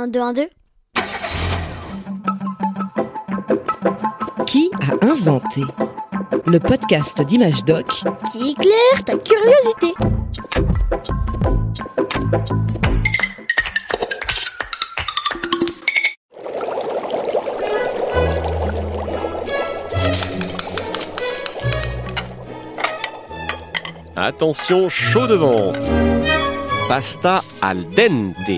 1, 2, 1, 2. Qui a inventé Le podcast d'Image Doc Qui éclaire ta curiosité. Attention, chaud devant. Pasta al dente.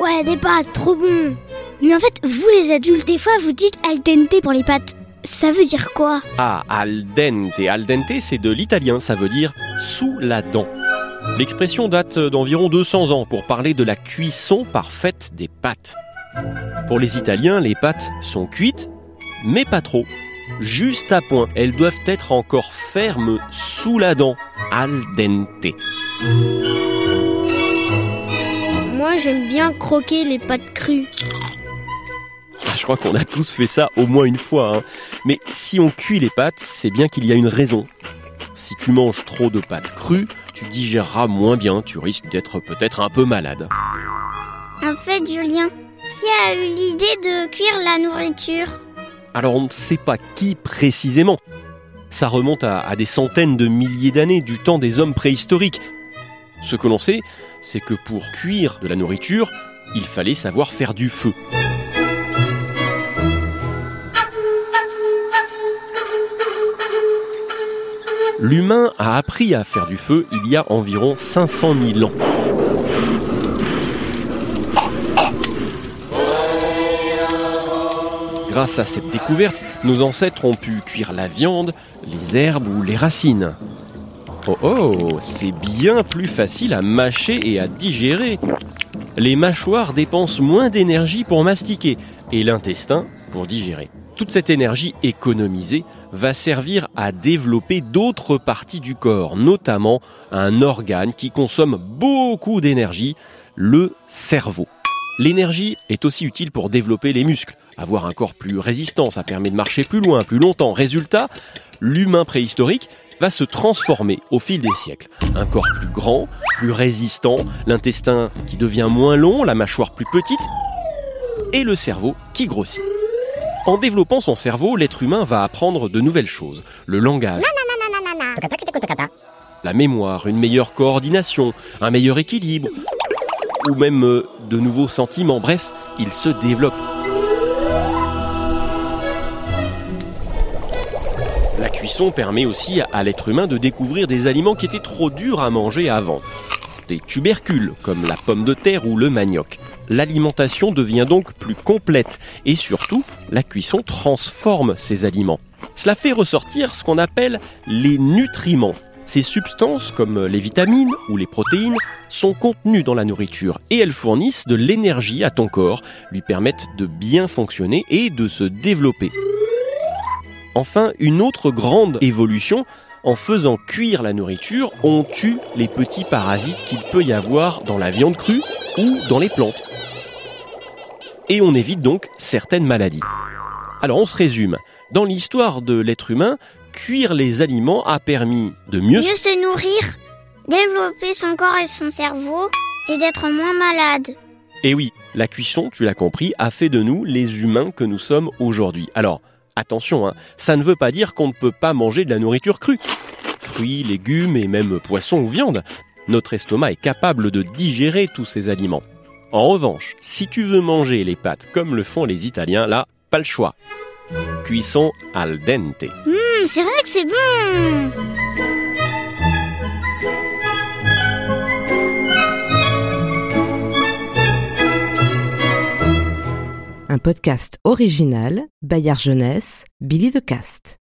Ouais, des pâtes, trop bon. Mais en fait, vous les adultes, des fois, vous dites al dente pour les pâtes. Ça veut dire quoi? Ah, al dente. Al dente, c'est de l'italien, ça veut dire sous la dent. L'expression date d'environ 200 ans pour parler de la cuisson parfaite des pâtes. Pour les Italiens, les pâtes sont cuites, mais pas trop. Juste à point. Elles doivent être encore fermes sous la dent. Al dente. Moi, j'aime bien croquer les pâtes crues. Ah, Je crois qu'on a tous fait ça au moins une fois. hein. Mais si on cuit les pâtes, c'est bien qu'il y a une raison. Si tu manges trop de pâtes crues, tu digéreras moins bien, tu risques d'être peut-être un peu malade. En fait, Julien, qui a eu l'idée de cuire la nourriture? Alors on ne sait pas qui précisément. Ça remonte à, à des centaines de milliers d'années du temps des hommes préhistoriques. Ce que l'on sait, c'est que pour cuire de la nourriture, il fallait savoir faire du feu. L'humain a appris à faire du feu il y a environ 500 000 ans. Grâce à cette découverte, nos ancêtres ont pu cuire la viande, les herbes ou les racines. Oh oh, c'est bien plus facile à mâcher et à digérer. Les mâchoires dépensent moins d'énergie pour mastiquer et l'intestin pour digérer. Toute cette énergie économisée va servir à développer d'autres parties du corps, notamment un organe qui consomme beaucoup d'énergie, le cerveau. L'énergie est aussi utile pour développer les muscles, avoir un corps plus résistant, ça permet de marcher plus loin, plus longtemps. Résultat, l'humain préhistorique va se transformer au fil des siècles. Un corps plus grand, plus résistant, l'intestin qui devient moins long, la mâchoire plus petite, et le cerveau qui grossit. En développant son cerveau, l'être humain va apprendre de nouvelles choses. Le langage, la mémoire, une meilleure coordination, un meilleur équilibre, ou même euh, de nouveaux sentiments. Bref, il se développe. La cuisson permet aussi à- l'être humain de découvrir des aliments qui étaient trop durs à manger avant. Des tubercules comme la pomme de terre ou le manioc. L'alimentation devient donc plus complète et surtout, la cuisson transforme ces aliments. Cela fait ressortir ce qu'on appelle les nutriments. Ces substances, comme les vitamines ou les protéines, sont contenues dans la nourriture et elles fournissent de l'énergie à ton corps, lui permettent de bien fonctionner et de se développer. Enfin, une autre grande évolution, en faisant cuire la nourriture, on tue les petits parasites qu'il peut y avoir dans la viande crue ou dans les plantes. Et on évite donc certaines maladies. Alors on se résume. Dans l'histoire de l'être humain, cuire les aliments a permis de mieux... Mieux se nourrir, développer son corps et son cerveau, et d'être moins malade. Et oui, la cuisson, tu l'as compris, a fait de nous les humains que nous sommes aujourd'hui. Alors, attention, hein, ça ne veut pas dire qu'on ne peut pas manger de la nourriture crue. Fruits, légumes et même poissons ou viande. Notre estomac est capable de digérer tous ces aliments. En revanche, si tu veux manger les pâtes comme le font les Italiens, là, pas le choix. Cuisson al dente. Hum, c'est vrai que c'est bon podcast original, Bayard Jeunesse, Billy de Cast.